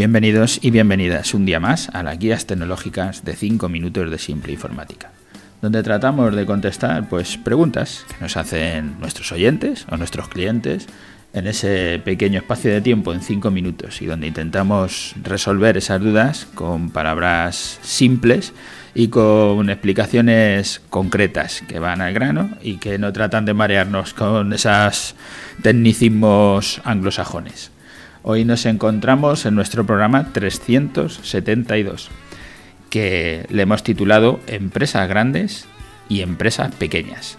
Bienvenidos y bienvenidas un día más a las guías tecnológicas de 5 minutos de simple informática, donde tratamos de contestar pues preguntas que nos hacen nuestros oyentes o nuestros clientes en ese pequeño espacio de tiempo en 5 minutos y donde intentamos resolver esas dudas con palabras simples y con explicaciones concretas que van al grano y que no tratan de marearnos con esos tecnicismos anglosajones. Hoy nos encontramos en nuestro programa 372, que le hemos titulado Empresas grandes y empresas pequeñas.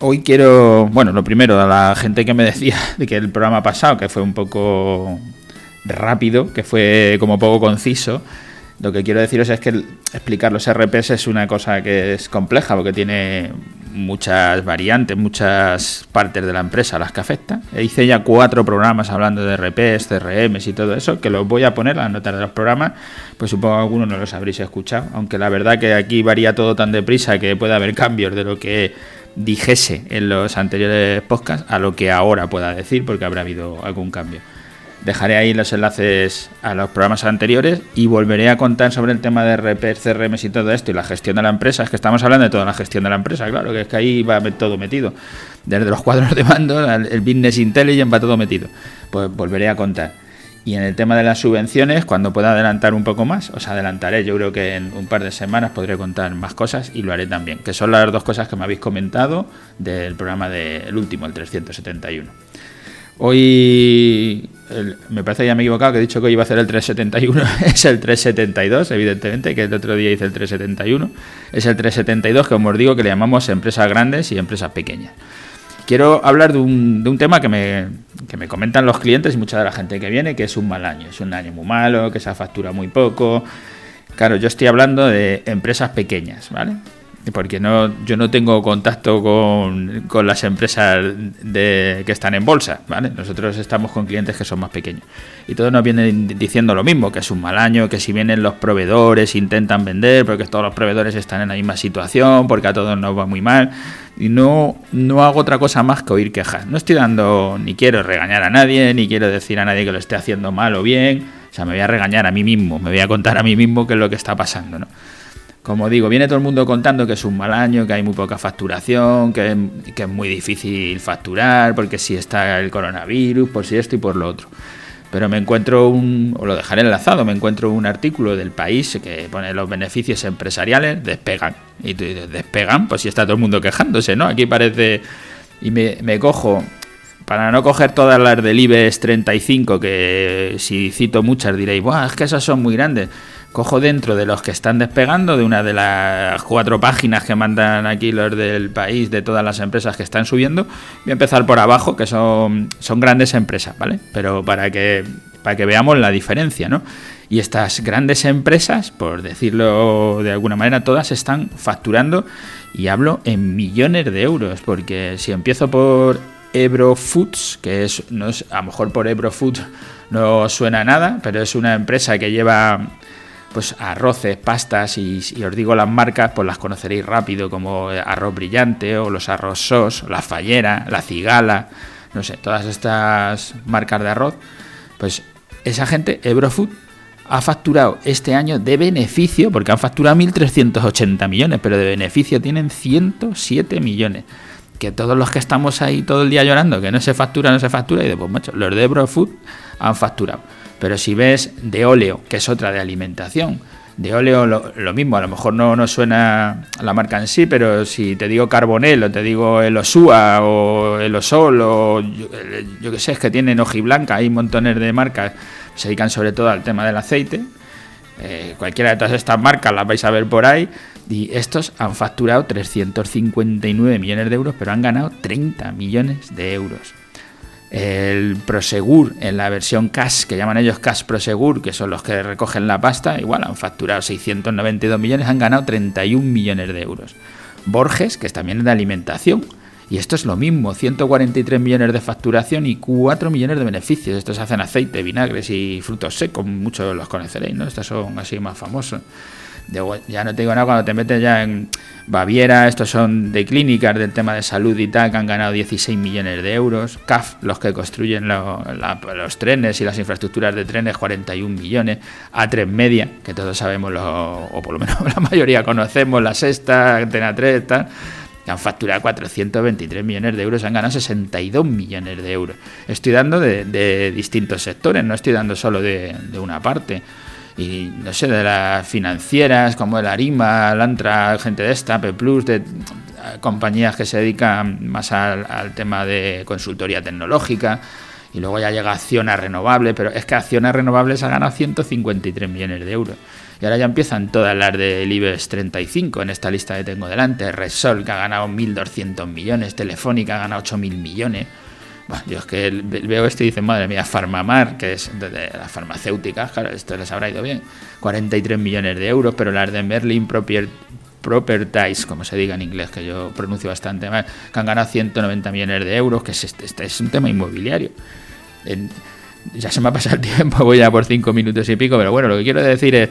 Hoy quiero, bueno, lo primero, a la gente que me decía de que el programa pasado, que fue un poco rápido, que fue como poco conciso, lo que quiero deciros es que explicar los RPs es una cosa que es compleja porque tiene muchas variantes, muchas partes de la empresa a las que afecta. E hice ya cuatro programas hablando de RPs, CRMs y todo eso, que los voy a poner las notas de los programas, pues supongo que algunos no los habréis escuchado, aunque la verdad que aquí varía todo tan deprisa que puede haber cambios de lo que dijese en los anteriores podcasts a lo que ahora pueda decir, porque habrá habido algún cambio. Dejaré ahí los enlaces a los programas anteriores y volveré a contar sobre el tema de RP, CRM y todo esto y la gestión de la empresa. Es que estamos hablando de toda la gestión de la empresa, claro, que es que ahí va todo metido. Desde los cuadros de mando, el Business Intelligence va todo metido. Pues volveré a contar. Y en el tema de las subvenciones, cuando pueda adelantar un poco más, os adelantaré. Yo creo que en un par de semanas podré contar más cosas y lo haré también. Que son las dos cosas que me habéis comentado del programa del último, el 371. Hoy me parece que ya me he equivocado, que he dicho que iba a hacer el 371, es el 372, evidentemente, que el otro día hice el 371. Es el 372 que como os digo que le llamamos empresas grandes y empresas pequeñas. Quiero hablar de un, de un tema que me, que me comentan los clientes y mucha de la gente que viene, que es un mal año, es un año muy malo, que se factura muy poco. Claro, yo estoy hablando de empresas pequeñas, ¿vale? Porque no, yo no tengo contacto con, las empresas de, que están en bolsa, ¿vale? Nosotros estamos con clientes que son más pequeños. Y todos nos vienen diciendo lo mismo, que es un mal año, que si vienen los proveedores intentan vender, porque todos los proveedores están en la misma situación, porque a todos nos va muy mal. Y no, no hago otra cosa más que oír quejas. No estoy dando, ni quiero regañar a nadie, ni quiero decir a nadie que lo esté haciendo mal o bien. O sea, me voy a regañar a mí mismo, me voy a contar a mí mismo qué es lo que está pasando, ¿no? Como digo, viene todo el mundo contando que es un mal año, que hay muy poca facturación, que, es muy difícil facturar, porque si está el coronavirus, por si esto y por lo otro. Pero me encuentro un, o lo dejaré enlazado, me encuentro un artículo del país que pone los beneficios empresariales despegan. Y tú dices, despegan, pues si está todo el mundo quejándose, ¿no? Aquí parece. Y me, me cojo, para no coger todas las del IBEX 35, que si cito muchas diréis, Buah, es que esas son muy grandes cojo dentro de los que están despegando, de una de las cuatro páginas que mandan aquí los del país, de todas las empresas que están subiendo, voy a empezar por abajo, que son, son grandes empresas, ¿vale? Pero para que, para que veamos la diferencia, ¿no? Y estas grandes empresas, por decirlo de alguna manera, todas están facturando, y hablo en millones de euros, porque si empiezo por Ebro Foods, que es, no es, a lo mejor por Ebro Foods no suena nada, pero es una empresa que lleva pues arroces, pastas y, os digo las marcas, pues las conoceréis rápido como arroz brillante o los arroz sos, la fallera, la cigala, no sé, todas estas marcas de arroz, pues esa gente, Ebrofood, ha facturado este año de beneficio, porque han facturado 1.380 millones, pero de beneficio tienen 107 millones. Que todos los que estamos ahí todo el día llorando, que no se factura, no se factura, y de pues macho, los de Ebrofood han facturado. Pero si ves de óleo, que es otra de alimentación, de óleo lo, mismo, a lo mejor no, no suena la marca en sí, pero si te digo Carbonel o te digo el Osua o el Osol o yo, que sé, es que tienen hojiblanca, hay montones de marcas se dedican sobre todo al tema del aceite. Eh, cualquiera de todas estas marcas las vais a ver por ahí. Y estos han facturado 359 millones de euros, pero han ganado 30 millones de euros el Prosegur en la versión cash, que llaman ellos cash Prosegur, que son los que recogen la pasta, igual han facturado 692 millones, han ganado 31 millones de euros. Borges, que es también de alimentación, Y esto es lo mismo, 143 millones de facturación y 4 millones de beneficios. Estos hacen aceite, vinagres y frutos secos, muchos los conoceréis, ¿no? Estos son así más famosos ya no te digo nada cuando te metes ya en Baviera, estos son de clínicas del tema de salud y tal, que han ganado 16 millones de euros. CAF, los que construyen los trenes y las infraestructuras de trenes, 41 millones. A3 Media, que todos sabemos, o por lo menos la mayoría conocemos, la sexta, Antena 3, tal que han facturado 423 millones de euros, han ganado 62 millones de euros. Estoy dando de, distintos sectores, no estoy dando solo de, de una parte y no sé, de las financieras como el Arima, Lantra, gente de esta, P de compañías que se dedican más al, tema de consultoría tecnológica. Y luego ya llega Acciona Renovable, pero es que Acciona Renovables ha ganado 153 millones de euros. Y ahora ya empiezan todas las del IBEX 35 en esta lista que tengo delante. Resol, que ha ganado 1.200 millones. Telefónica ha ganado 8.000 millones. Bueno, yo es que veo esto y dicen, madre mía, Farmamar, que es de, las farmacéuticas, claro, esto les habrá ido bien. 43 millones de euros, pero las de Merlin Propier, Properties, como se diga en inglés, que yo pronuncio bastante mal, que han ganado 190 millones de euros, que es, este, este es un tema inmobiliario. ya se me ha pasado el tiempo, voy ya por cinco minutos y pico, pero bueno, lo que quiero decir es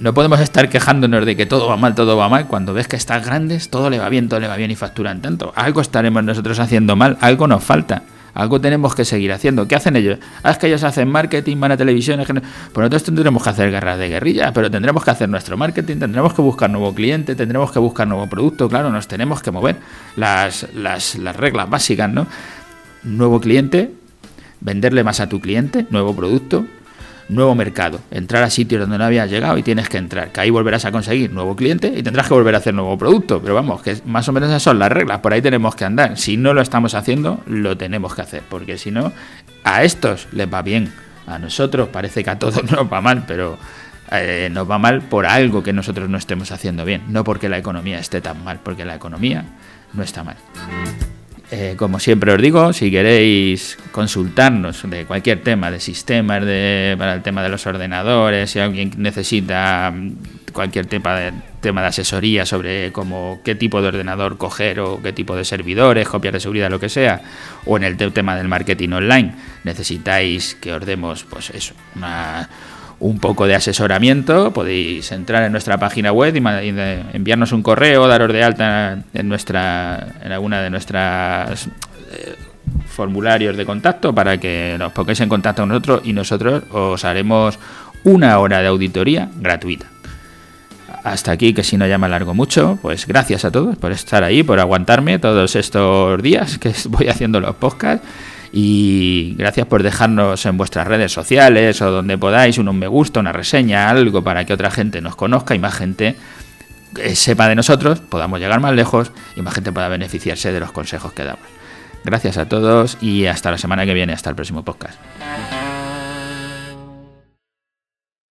no podemos estar quejándonos de que todo va mal, todo va mal. Cuando ves que estás grandes, todo le va bien, todo le va bien y facturan tanto. Algo estaremos nosotros haciendo mal, algo nos falta. Algo tenemos que seguir haciendo. ¿Qué hacen ellos? Ah, es que ellos hacen marketing, van a televisión. Pues nosotros tendremos que hacer guerras de guerrilla, pero tendremos que hacer nuestro marketing, tendremos que buscar nuevo cliente, tendremos que buscar nuevo producto. Claro, nos tenemos que mover las, las, las reglas básicas, ¿no? Nuevo cliente, venderle más a tu cliente, nuevo producto, nuevo mercado, entrar a sitios donde no habías llegado y tienes que entrar, que ahí volverás a conseguir nuevo cliente y tendrás que volver a hacer nuevo producto, pero vamos, que más o menos esas son las reglas, por ahí tenemos que andar, si no lo estamos haciendo, lo tenemos que hacer, porque si no, a estos les va bien, a nosotros parece que a todos nos va mal, pero eh, nos va mal por algo que nosotros no estemos haciendo bien, no porque la economía esté tan mal, porque la economía no está mal. Eh, como siempre os digo, si queréis consultarnos de cualquier tema, de sistemas, de, para el tema de los ordenadores, si alguien necesita mm, cualquier tema de, tema de asesoría sobre cómo, qué tipo de ordenador coger o qué tipo de servidores, copias de seguridad, lo que sea, o en el tema del marketing online, necesitáis que os demos, pues eso, una un poco de asesoramiento, podéis entrar en nuestra página web y, enviarnos un correo, daros de alta en nuestra en alguna de nuestras eh, formularios de contacto para que nos pongáis en contacto con nosotros y nosotros os haremos una hora de auditoría gratuita. Hasta aquí, que si no ya me alargo mucho, pues gracias a todos por estar ahí, por aguantarme todos estos días que voy haciendo los podcasts y gracias por dejarnos en vuestras redes sociales o donde podáis un me gusta, una reseña, algo para que otra gente nos conozca y más gente eh, sepa de nosotros, podamos llegar más lejos y más gente pueda beneficiarse de los consejos que damos. Gracias a todos y hasta la semana que viene, hasta el próximo podcast.